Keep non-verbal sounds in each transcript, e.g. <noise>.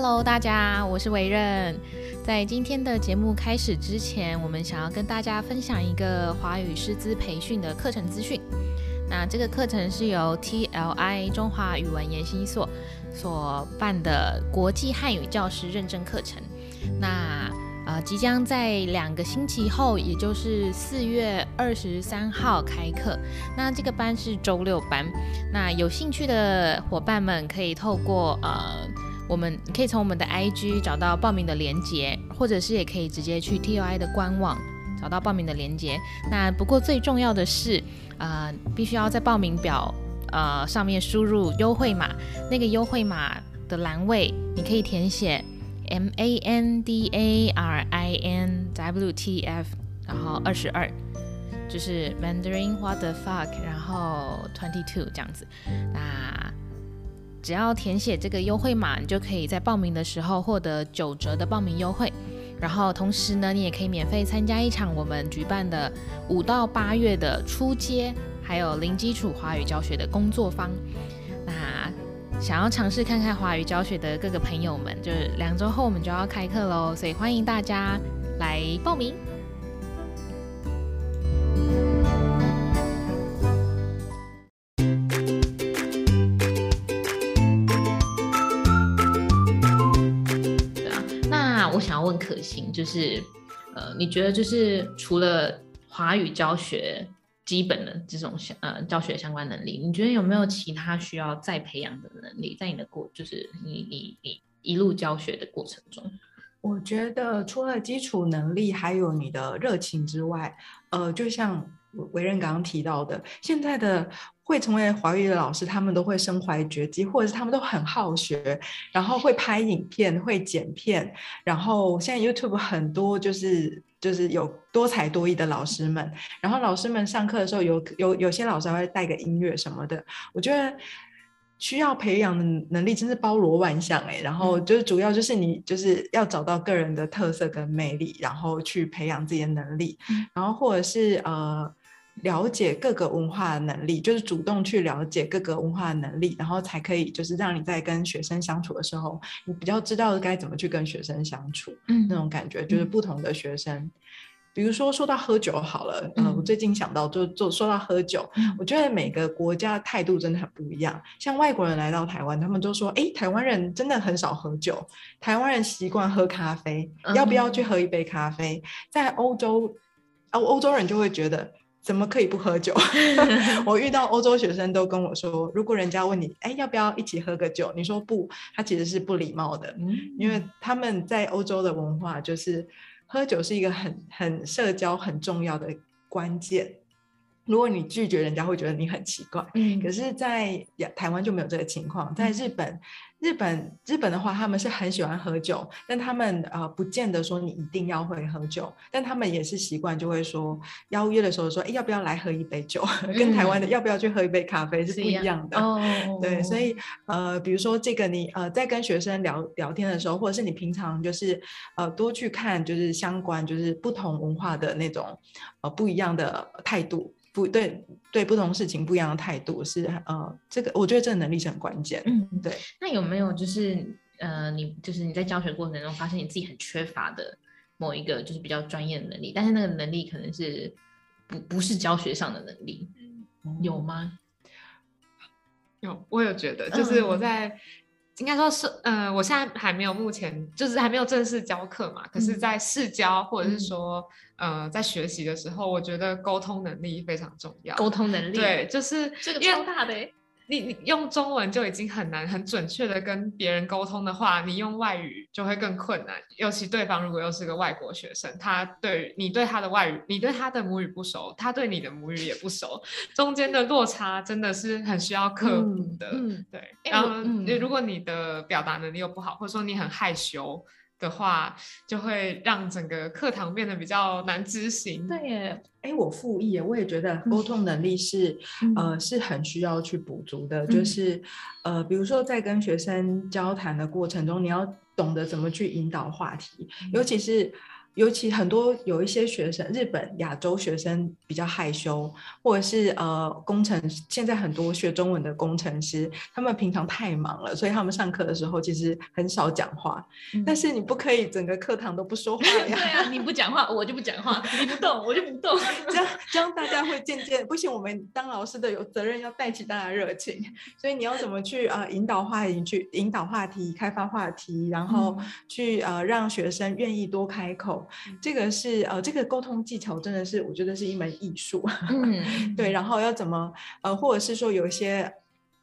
Hello，大家，我是维任。在今天的节目开始之前，我们想要跟大家分享一个华语师资培训的课程资讯。那这个课程是由 TLI 中华语文研习所所办的国际汉语教师认证课程。那呃，即将在两个星期后，也就是四月二十三号开课。那这个班是周六班。那有兴趣的伙伴们可以透过呃。我们可以从我们的 IG 找到报名的链接，或者是也可以直接去 TOI 的官网找到报名的链接。那不过最重要的是，呃，必须要在报名表呃上面输入优惠码，那个优惠码的栏位你可以填写 M A N D A R I N W T F，然后二十二，就是 Mandarin What the fuck，然后 twenty two 这样子。那只要填写这个优惠码，你就可以在报名的时候获得九折的报名优惠。然后同时呢，你也可以免费参加一场我们举办的五到八月的初阶还有零基础华语教学的工作坊。那想要尝试看看华语教学的各个朋友们，就是两周后我们就要开课喽，所以欢迎大家来报名。可行就是，呃，你觉得就是除了华语教学基本的这种相呃教学相关能力，你觉得有没有其他需要再培养的能力？在你的过就是你你你一路教学的过程中，我觉得除了基础能力，还有你的热情之外，呃，就像维任刚刚提到的，现在的。会成为华语的老师，他们都会身怀绝技，或者是他们都很好学，然后会拍影片、会剪片，然后现在 YouTube 很多就是就是有多才多艺的老师们，然后老师们上课的时候有有有些老师还会带个音乐什么的，我觉得需要培养的能力真是包罗万象哎，然后就是主要就是你就是要找到个人的特色跟魅力，然后去培养自己的能力，然后或者是呃。了解各个文化的能力，就是主动去了解各个文化的能力，然后才可以就是让你在跟学生相处的时候，你比较知道该怎么去跟学生相处。嗯，那种感觉就是不同的学生，嗯、比如说说到喝酒好了，嗯、呃，我最近想到就就说到喝酒，嗯、我觉得每个国家的态度真的很不一样。像外国人来到台湾，他们都说，哎，台湾人真的很少喝酒，台湾人习惯喝咖啡，要不要去喝一杯咖啡？嗯、在欧洲，欧欧洲人就会觉得。怎么可以不喝酒？<laughs> 我遇到欧洲学生都跟我说，如果人家问你，哎，要不要一起喝个酒？你说不，他其实是不礼貌的，嗯、因为他们在欧洲的文化就是喝酒是一个很很社交很重要的关键。如果你拒绝人家，会觉得你很奇怪。嗯，可是，在台湾就没有这个情况，在日本。嗯日本日本的话，他们是很喜欢喝酒，但他们呃不见得说你一定要会喝酒，但他们也是习惯就会说邀约的时候说，哎，要不要来喝一杯酒？嗯、跟台湾的要不要去喝一杯咖啡是不一样的。哦，对，所以呃，比如说这个你呃在跟学生聊聊天的时候，或者是你平常就是呃多去看就是相关就是不同文化的那种呃不一样的态度。不对，对不同事情不一样的态度是呃，这个我觉得这个能力是很关键。嗯，对。那有没有就是呃，你就是你在教学过程中发现你自己很缺乏的某一个就是比较专业的能力，但是那个能力可能是不不是教学上的能力，有吗？有，我有觉得，就是我在。嗯应该说是，呃，我现在还没有，目前就是还没有正式教课嘛。可是，在试教或者是说，嗯、呃，在学习的时候，我觉得沟通能力非常重要。沟通能力，对，就是这个超大的。你你用中文就已经很难很准确的跟别人沟通的话，你用外语就会更困难。尤其对方如果又是个外国学生，他对你对他的外语，你对他的母语不熟，他对你的母语也不熟，中间的落差真的是很需要克服的。嗯嗯、对，然后、嗯、如果你的表达能力又不好，或者说你很害羞。的话，就会让整个课堂变得比较难执行。对耶，哎，我附议，我也觉得沟通能力是，嗯、呃，是很需要去补足的。嗯、就是，呃，比如说在跟学生交谈的过程中，你要懂得怎么去引导话题，嗯、尤其是。尤其很多有一些学生，日本亚洲学生比较害羞，或者是呃工程，现在很多学中文的工程师，他们平常太忙了，所以他们上课的时候其实很少讲话。嗯、但是你不可以整个课堂都不说话呀。对啊，你不讲话，我就不讲话；你不动，我就不动。<laughs> 这样这样大家会渐渐不行。我们当老师的有责任要带起大家热情，所以你要怎么去呃引导话题，去引导话题，开发话题，然后去呃让学生愿意多开口。这个是呃，这个沟通技巧真的是我觉得是一门艺术。<laughs> 嗯，对。然后要怎么呃，或者是说有一些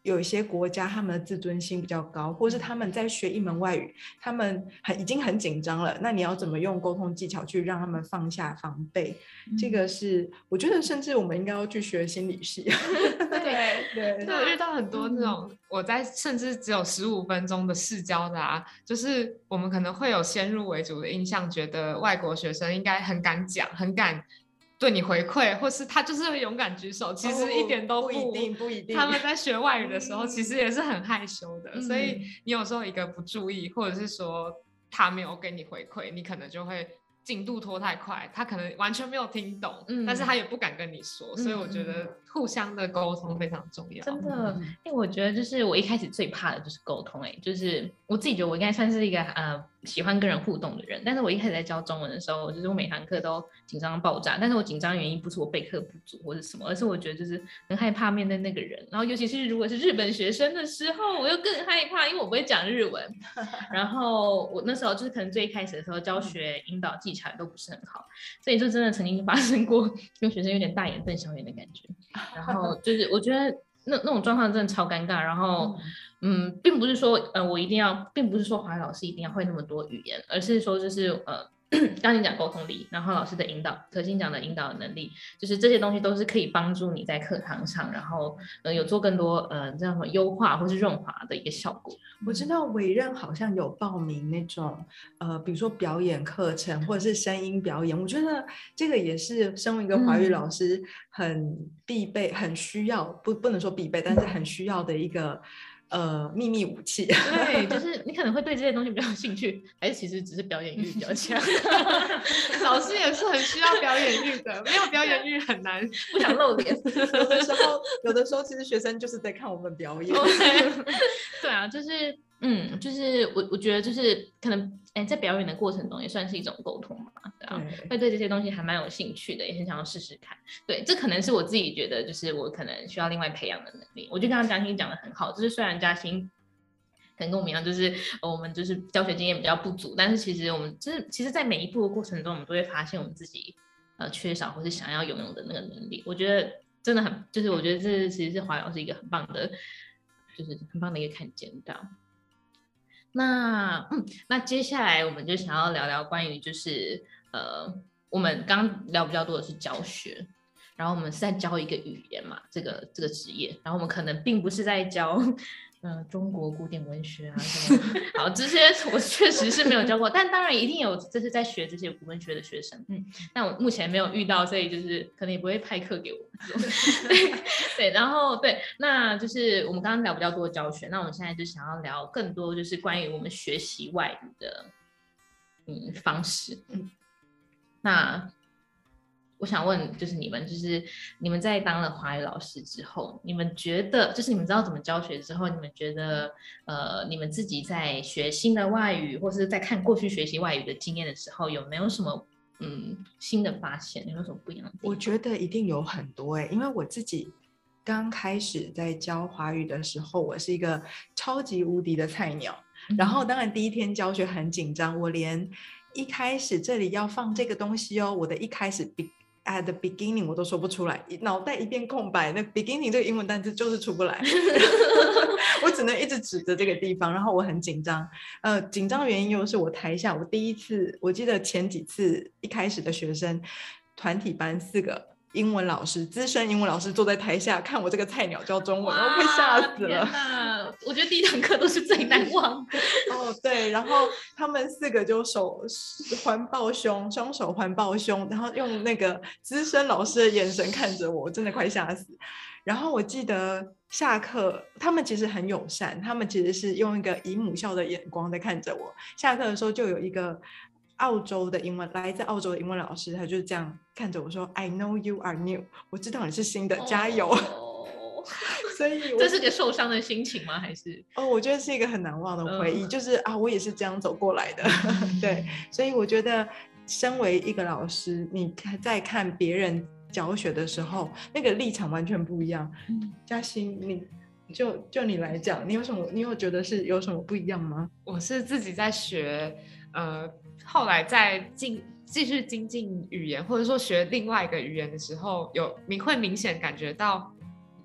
有一些国家他们的自尊心比较高，或者是他们在学一门外语，他们很已经很紧张了。那你要怎么用沟通技巧去让他们放下防备？嗯、这个是我觉得，甚至我们应该要去学心理系。<laughs> 对对，对，我遇到很多这种，我在甚至只有十五分钟的试教的啊，就是我们可能会有先入为主的印象，觉得外国学生应该很敢讲，很敢对你回馈，或是他就是会勇敢举手，其实一点都不，不一定，不一定。他们在学外语的时候，其实也是很害羞的，嗯、所以你有时候一个不注意，或者是说他没有给你回馈，你可能就会。进度拖太快，他可能完全没有听懂，嗯、但是他也不敢跟你说，嗯、所以我觉得互相的沟通非常重要。真的，因为我觉得就是我一开始最怕的就是沟通，哎，就是我自己觉得我应该算是一个呃。喜欢跟人互动的人，但是我一开始在教中文的时候，就是我每堂课都紧张爆炸。但是我紧张原因不是我备课不足或者什么，而是我觉得就是很害怕面对那个人。然后尤其是如果是日本学生的时候，我又更害怕，因为我不会讲日文。<laughs> 然后我那时候就是可能最一开始的时候教学引导技巧都不是很好，所以就真的曾经发生过跟学生有点大眼瞪小眼的感觉。然后就是我觉得。那那种状况真的超尴尬，然后，嗯，嗯，并不是说，呃，我一定要，并不是说华语老师一定要会那么多语言，而是说，就是，呃。<clears throat> 刚你讲沟通力，然后老师的引导，可心讲的引导能力，就是这些东西都是可以帮助你在课堂上，然后呃有做更多呃这样什么优化或是润滑的一个效果。我知道委任好像有报名那种呃，比如说表演课程或者是声音表演，我觉得这个也是身为一个华语老师很必备、很需要，不不能说必备，但是很需要的一个。呃，秘密武器。对，就 <laughs> 是你可能会对这些东西比较有兴趣，还是其实只是表演欲比较强？<laughs> 老师也是很需要表演欲的，没有表演欲很难，<laughs> 不想露脸。有的时候，有的时候其实学生就是在看我们表演。对啊，就是。嗯，就是我我觉得就是可能，哎、欸，在表演的过程中也算是一种沟通嘛，对啊，会对这些东西还蛮有兴趣的，也很想要试试看。对，这可能是我自己觉得，就是我可能需要另外培养的能力。我就刚刚嘉欣讲的很好，就是虽然嘉欣可能跟我们一样，就是我们就是教学经验比较不足，但是其实我们就是其实，在每一步的过程中，我们都会发现我们自己呃缺少或是想要拥有的那个能力。我觉得真的很，就是我觉得这其实是华瑶是一个很棒的，就是很棒的一个看见到。那嗯，那接下来我们就想要聊聊关于就是呃，我们刚聊比较多的是教学，然后我们是在教一个语言嘛，这个这个职业，然后我们可能并不是在教。呃，中国古典文学啊，<laughs> 什么好，这些我确实是没有教过，但当然一定有，这是在学这些古文学的学生，嗯，但我目前没有遇到，所以就是可能也不会派课给我 <laughs> 对，对，然后对，那就是我们刚刚聊比较多的教学，那我们现在就想要聊更多，就是关于我们学习外语的嗯方式，嗯，那。我想问，就是你们，就是你们在当了华语老师之后，你们觉得，就是你们知道怎么教学之后，你们觉得，呃，你们自己在学新的外语，或是在看过去学习外语的经验的时候，有没有什么嗯新的发现？有没有什么不一样的？我觉得一定有很多哎，因为我自己刚开始在教华语的时候，我是一个超级无敌的菜鸟，嗯、然后当然第一天教学很紧张，我连一开始这里要放这个东西哦，我的一开始比。At the beginning，我都说不出来，脑袋一片空白。那 beginning 这个英文单词就是出不来，<laughs> 我只能一直指着这个地方，然后我很紧张。呃，紧张的原因又是我台下，我第一次，我记得前几次一开始的学生团体班四个。英文老师，资深英文老师坐在台下看我这个菜鸟教中文，然后被吓死了。我觉得第一堂课都是最难忘的。哦，对，然后他们四个就手环抱胸，双手环抱胸，然后用那个资深老师的眼神看着我，我真的快吓死。然后我记得下课，他们其实很友善，他们其实是用一个姨母笑的眼光在看着我。下课的时候就有一个。澳洲的英文，来自澳洲的英文老师，他就是这样看着我说：“I know you are new，我知道你是新的，加油。Oh. <laughs> ”所以这是个受伤的心情吗？还是哦，我觉得是一个很难忘的回忆，uh. 就是啊，我也是这样走过来的。<laughs> 对，所以我觉得，身为一个老师，你在看别人教学的时候，那个立场完全不一样。嘉欣，你。就就你来讲，你有什么？你有觉得是有什么不一样吗？我是自己在学，呃，后来再进继续精进语言，或者说学另外一个语言的时候，有你会明显感觉到，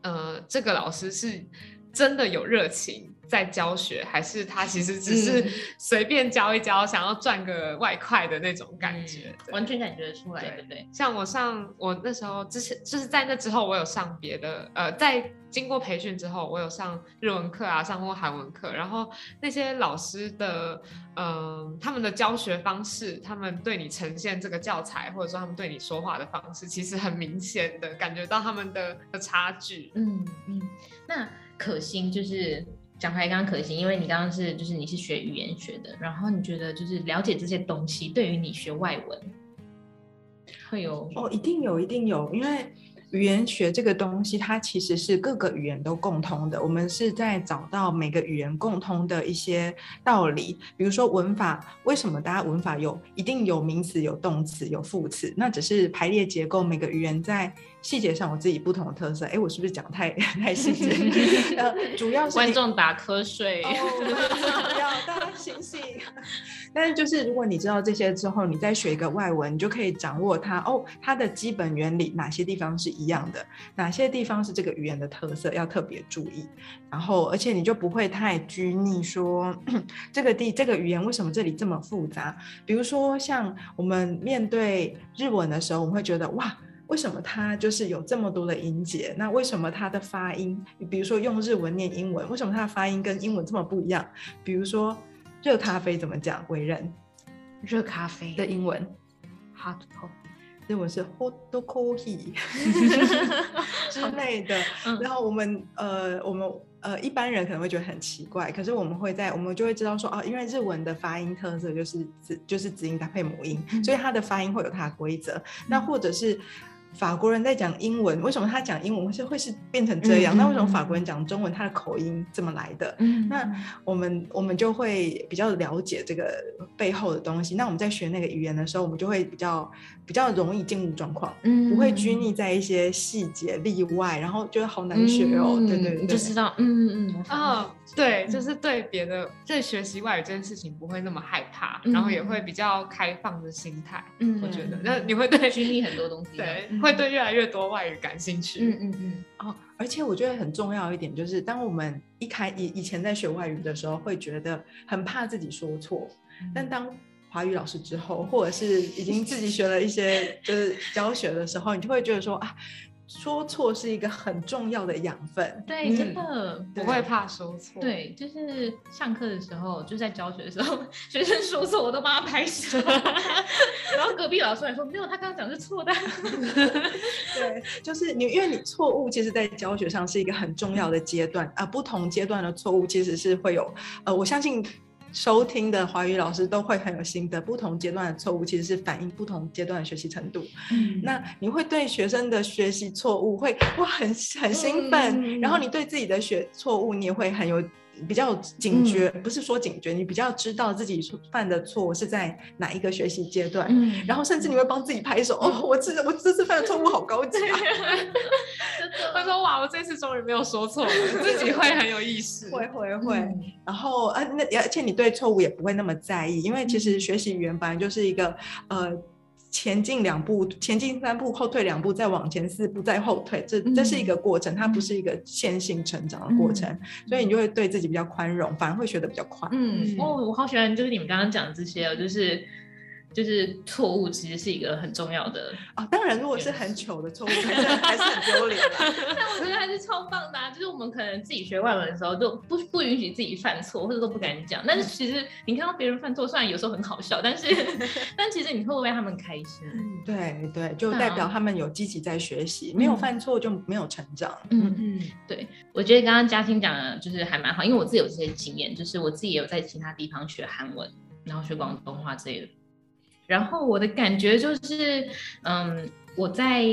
呃，这个老师是真的有热情在教学，还是他其实只是 <laughs> 随便教一教，想要赚个外快的那种感觉，嗯、完全感觉得出来，对不对？像我上我那时候之前，就是在那之后，我有上别的，呃，在。经过培训之后，我有上日文课啊，上过韩文课，然后那些老师的，嗯、呃，他们的教学方式，他们对你呈现这个教材，或者说他们对你说话的方式，其实很明显的感觉到他们的的差距。嗯嗯。那可心就是讲回刚刚可行，因为你刚刚是就是你是学语言学的，然后你觉得就是了解这些东西，对于你学外文会有？哦，一定有，一定有，因为。语言学这个东西，它其实是各个语言都共通的。我们是在找到每个语言共通的一些道理，比如说文法，为什么大家文法有一定有名词、有动词、有副词？那只是排列结构，每个语言在细节上我自己不同的特色。哎，我是不是讲太 <laughs> 太细节？<laughs> 呃，主要是观众打瞌睡，不要大家醒醒。<laughs> 但是就是如果你知道这些之后，你再学一个外文，你就可以掌握它哦，它的基本原理哪些地方是一样的，哪些地方是这个语言的特色要特别注意。然后而且你就不会太拘泥说 <clears throat> 这个地这个语言为什么这里这么复杂？比如说像我们面对日文的时候，我们会觉得哇。为什么它就是有这么多的音节？那为什么它的发音，比如说用日文念英文，为什么它的发音跟英文这么不一样？比如说热咖啡怎么讲？为人热咖啡的英文 hot coffee，日文是 hot coffee <laughs> 之类的。然后我们呃我们呃一般人可能会觉得很奇怪，可是我们会在我们就会知道说哦，因为日文的发音特色就是子就是子音搭配母音，嗯、所以它的发音会有它的规则。嗯、那或者是。法国人在讲英文，为什么他讲英文会是会是变成这样？嗯、那为什么法国人讲中文，他的口音这么来的？嗯、那我们我们就会比较了解这个背后的东西。那我们在学那个语言的时候，我们就会比较比较容易进入状况，嗯、不会拘泥在一些细节例外，然后觉得好难学哦。嗯、对，对对，你就知道，嗯嗯嗯，哦，对，就是对别的对学习外语这件事情不会那么害怕，嗯、然后也会比较开放的心态。嗯，我觉得，那你会对经历很多东西，<laughs> 对。会对越来越多外语感兴趣。嗯嗯嗯。哦，而且我觉得很重要一点就是，当我们一开以以前在学外语的时候，会觉得很怕自己说错。嗯、但当华语老师之后，或者是已经自己学了一些就是教学的时候，你就会觉得说啊。说错是一个很重要的养分，对，真的不会怕说错。对，就是上课的时候，就在教学的时候，<laughs> 学生说错，我都帮他拍手。<laughs> 然后隔壁老师还说，没有，他刚刚讲是错的。对，就是你，因为你错误，其实在教学上是一个很重要的阶段啊、呃。不同阶段的错误其实是会有，呃，我相信。收听的华语老师都会很有心得，不同阶段的错误其实是反映不同阶段的学习程度。嗯，那你会对学生的学习错误会哇很很兴奋，嗯，然后你对自己的学错误你也会很有。比较警觉，嗯、不是说警觉，你比较知道自己犯的错是在哪一个学习阶段，嗯、然后甚至你会帮自己拍手，嗯、哦，我这我这次犯的错误好高级啊！会说哇，我这次终于没有说错了，自己会很有意识，会会会，嗯、然后呃，那而且你对错误也不会那么在意，因为其实学习语言本来就是一个呃。前进两步，前进三步，后退两步，再往前四步，再后退，这这是一个过程，它不是一个线性成长的过程，嗯、所以你就会对自己比较宽容，反而会学得比较快。嗯，哦，我好喜欢，就是你们刚刚讲的这些，就是。就是错误其实是一个很重要的啊、哦，当然如果是很糗的错误，还是很丢脸的。<laughs> 但我觉得还是超棒的啊！就是我们可能自己学外文的时候，就不不允许自己犯错，或者都不敢讲。但是其实你看到别人犯错，虽然有时候很好笑，但是 <laughs> 但其实你会为他们开心。对对，就代表他们有积极在学习，没有犯错就没有成长。嗯嗯，对，我觉得刚刚嘉欣讲的就是还蛮好，因为我自己有这些经验，就是我自己也有在其他地方学韩文，然后学广东话之类的。然后我的感觉就是，嗯，我在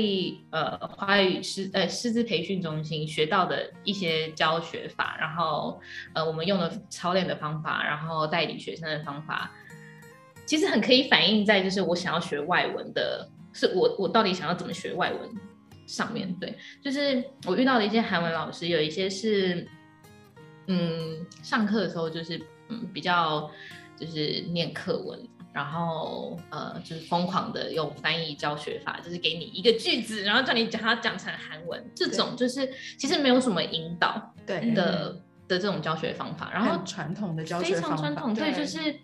呃华语师呃师资培训中心学到的一些教学法，然后呃我们用的操练的方法，然后带领学生的方法，其实很可以反映在就是我想要学外文的，是我我到底想要怎么学外文上面对，就是我遇到的一些韩文老师，有一些是。嗯，上课的时候就是嗯比较就是念课文，然后呃就是疯狂的用翻译教学法，就是给你一个句子，然后叫你讲它讲成韩文，这种就是其实没有什么引导的对的的这种教学方法，然后传统的教学方法非常传统，对，就是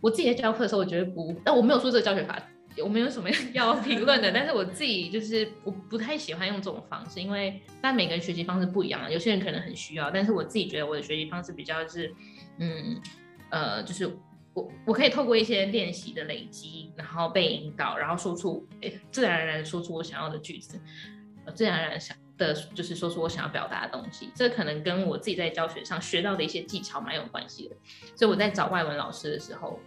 我自己在教课的时候，我觉得不，但我没有说这个教学法。我没有什么 <laughs> 要评论的，<laughs> 但是我自己就是我不太喜欢用这种方式，因为但每个人学习方式不一样，有些人可能很需要，但是我自己觉得我的学习方式比较是，嗯呃，就是我我可以透过一些练习的累积，然后被引导，然后说出诶自然而然说出我想要的句子，自然而然想的就是说出我想要表达的东西，这可能跟我自己在教学上学到的一些技巧蛮有关系的，所以我在找外文老师的时候，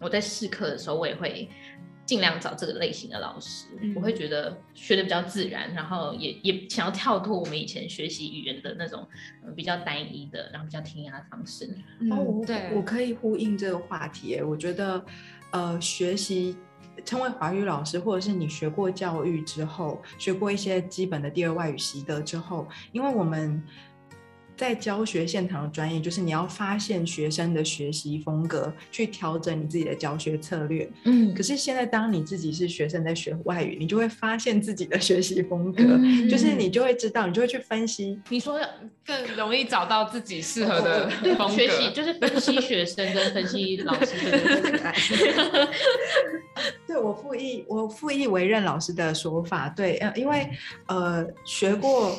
我在试课的时候，我也会。尽量找这个类型的老师，嗯、我会觉得学的比较自然，然后也也想要跳脱我们以前学习语言的那种、呃、比较单一的，然后比较填鸭的方式。嗯、哦，对，我可以呼应这个话题。我觉得，呃，学习成为华语老师，或者是你学过教育之后，学过一些基本的第二外语习得之后，因为我们。在教学现场的专业，就是你要发现学生的学习风格，去调整你自己的教学策略。嗯，可是现在当你自己是学生在学外语，你就会发现自己的学习风格，嗯、就是你就会知道，你就会去分析。你说更容易找到自己适合的风格。学习就是分析学生跟分析老师的。<laughs> <laughs> 对，我附议我附议为任老师的说法，对，呃，因为呃学过。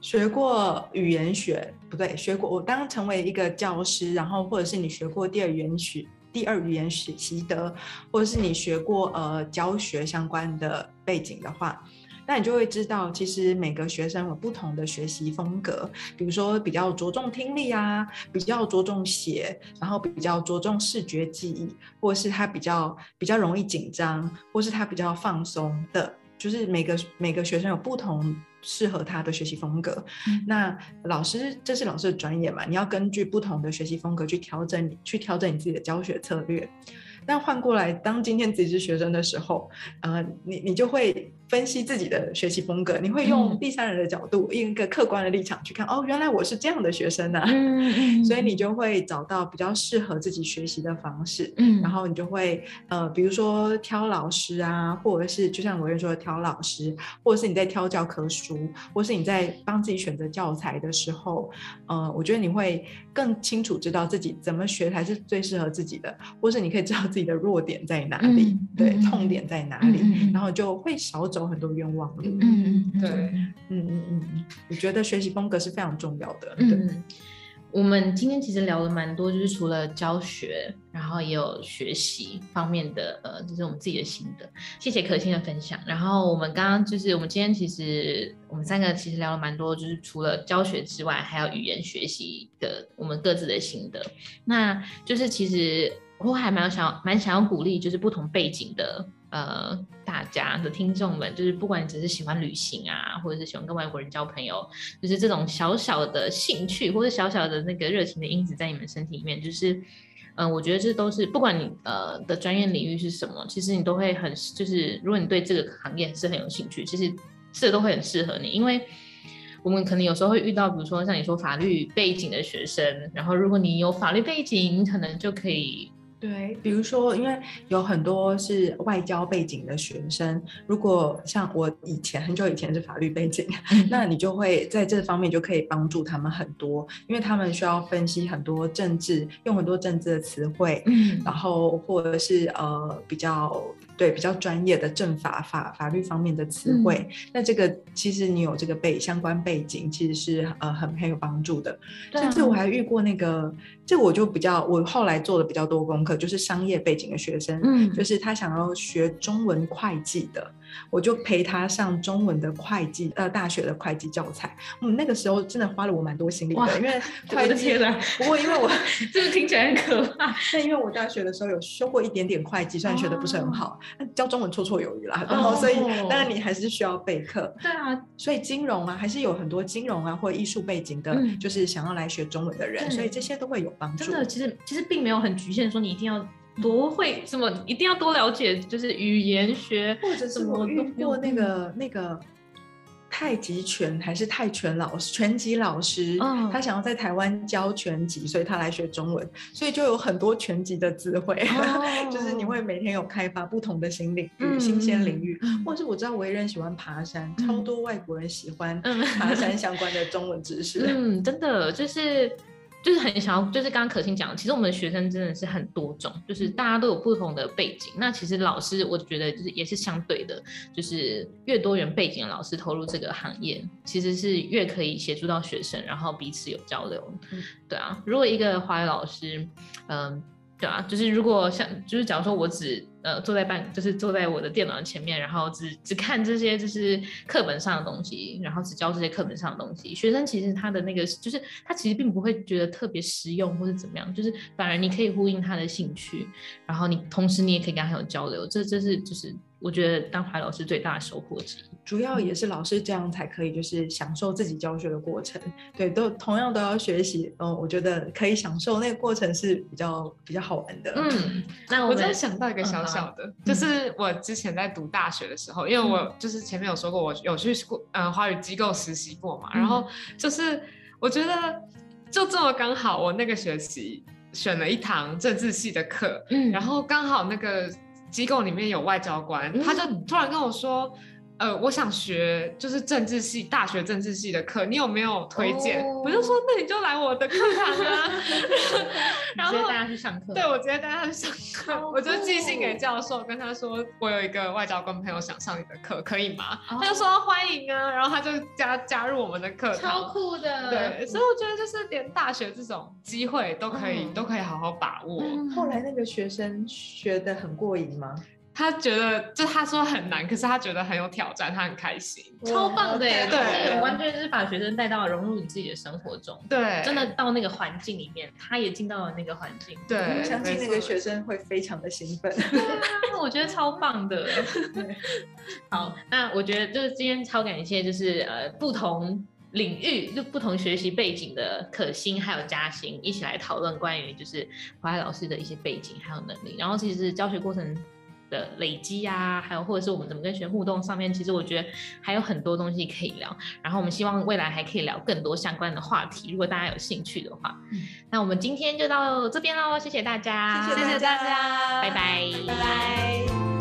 学过语言学不对，学过我当成为一个教师，然后或者是你学过第二语言学、第二语言学习得，或者是你学过呃教学相关的背景的话，那你就会知道，其实每个学生有不同的学习风格，比如说比较着重听力啊，比较着重写，然后比较着重视觉记忆，或是他比较比较容易紧张，或是他比较放松的，就是每个每个学生有不同。适合他的学习风格，嗯、那老师，这是老师的专业嘛？你要根据不同的学习风格去调整，去调整你自己的教学策略。但换过来，当今天自己是学生的时候，呃，你你就会分析自己的学习风格，你会用第三人的角度，用、嗯、一个客观的立场去看，哦，原来我是这样的学生啊，嗯、<laughs> 所以你就会找到比较适合自己学习的方式，嗯，然后你就会呃，比如说挑老师啊，或者是就像委任说的挑老师，或者是你在挑教科书，或是你在帮自己选择教材的时候，呃，我觉得你会更清楚知道自己怎么学才是最适合自己的，或是你可以知道自己。自己的弱点在哪里？嗯、对，嗯、痛点在哪里？嗯、然后就会少走很多冤枉路。嗯对，嗯嗯嗯，我觉得学习风格是非常重要的。嗯、对，我们今天其实聊了蛮多，就是除了教学，然后也有学习方面的，呃，就是我们自己的心得。谢谢可心的分享。然后我们刚刚就是我们今天其实我们三个其实聊了蛮多，就是除了教学之外，还有语言学习的我们各自的心得。那就是其实。我还蛮想蛮想要鼓励，就是不同背景的呃大家的听众们，就是不管你只是喜欢旅行啊，或者是喜欢跟外国人交朋友，就是这种小小的兴趣或者小小的那个热情的因子在你们身体里面，就是嗯、我觉得这都是不管你呃的专业领域是什么，其实你都会很就是如果你对这个行业是很有兴趣，其实这都会很适合你，因为我们可能有时候会遇到，比如说像你说法律背景的学生，然后如果你有法律背景，你可能就可以。对，比如说，因为有很多是外交背景的学生，如果像我以前很久以前是法律背景，嗯、那你就会在这方面就可以帮助他们很多，因为他们需要分析很多政治，用很多政治的词汇，嗯，然后或者是呃比较对比较专业的政法法法律方面的词汇，嗯、那这个其实你有这个背相关背景，其实是呃很很有帮助的。甚至我还遇过那个，这我就比较我后来做的比较多功课。就是商业背景的学生，嗯，就是他想要学中文会计的，我就陪他上中文的会计呃大学的会计教材。嗯，那个时候真的花了我蛮多心力的，因为会计的。不过因为我这个听起来很可怕。但因为我大学的时候有修过一点点会计，虽然学的不是很好，教中文绰绰有余啦。然后所以当然你还是需要备课。对啊，所以金融啊，还是有很多金融啊或艺术背景的，就是想要来学中文的人，所以这些都会有帮助。真的，其实其实并没有很局限，说你一定要。多会什么？一定要多了解，就是语言学，或者是我遇过那个那个太极拳还是泰拳老师、拳击老师，嗯、他想要在台湾教拳击，所以他来学中文，所以就有很多拳击的词汇，哦、<laughs> 就是你会每天有开发不同的新领域、嗯、新鲜领域，嗯、或者是我知道维人喜欢爬山，嗯、超多外国人喜欢爬山相关的中文知识，嗯，真的就是。就是很想要，就是刚刚可心讲，其实我们的学生真的是很多种，就是大家都有不同的背景。那其实老师，我觉得就是也是相对的，就是越多元背景的老师投入这个行业，其实是越可以协助到学生，然后彼此有交流。嗯，对啊，如果一个华语老师，嗯、呃。对啊，就是如果像，就是假如说我只呃坐在办，就是坐在我的电脑前面，然后只只看这些就是课本上的东西，然后只教这些课本上的东西，学生其实他的那个就是他其实并不会觉得特别实用或者怎么样，就是反而你可以呼应他的兴趣，然后你同时你也可以跟他有交流，这这是就是。我觉得当华语老师最大的收获之一，主要也是老师这样才可以，就是享受自己教学的过程。对，都同样都要学习。嗯，我觉得可以享受那个过程是比较比较好玩的。嗯，那我再想到一个小小的，嗯、就是我之前在读大学的时候，嗯、因为我就是前面有说过，我有去过嗯华语机构实习过嘛，嗯、然后就是我觉得就这么刚好，我那个学期选了一堂政治系的课，嗯，然后刚好那个。机构里面有外交官，他就突然跟我说。呃，我想学就是政治系大学政治系的课，你有没有推荐？哦、我就说，那你就来我的课堂啊，<laughs> 然后直接带他去上课。对，我直接带他去上课，酷我就寄信给教授，跟他说我有一个外交官朋友想上你的课，可以吗？哦、他就说欢迎啊，然后他就加加入我们的课堂，超酷的。对，所以我觉得就是连大学这种机会都可以、嗯、都可以好好把握。嗯、后来那个学生学得很过瘾吗？他觉得，就他说很难，可是他觉得很有挑战，他很开心，超棒的耶！对，对完全就是把学生带到融入你自己的生活中，对，真的到那个环境里面，他也进到了那个环境，对，我相信那个学生会非常的兴奋，我觉得超棒的。好，那我觉得就是今天超感谢，就是呃不同领域就不同学习背景的可心还有嘉欣一起来讨论关于就是华海老师的一些背景还有能力，然后其实教学过程。的累积啊，还有或者是我们怎么跟学生互动上面，其实我觉得还有很多东西可以聊。然后我们希望未来还可以聊更多相关的话题，如果大家有兴趣的话。嗯、那我们今天就到这边喽，谢谢大家，谢谢大家，拜拜，拜拜。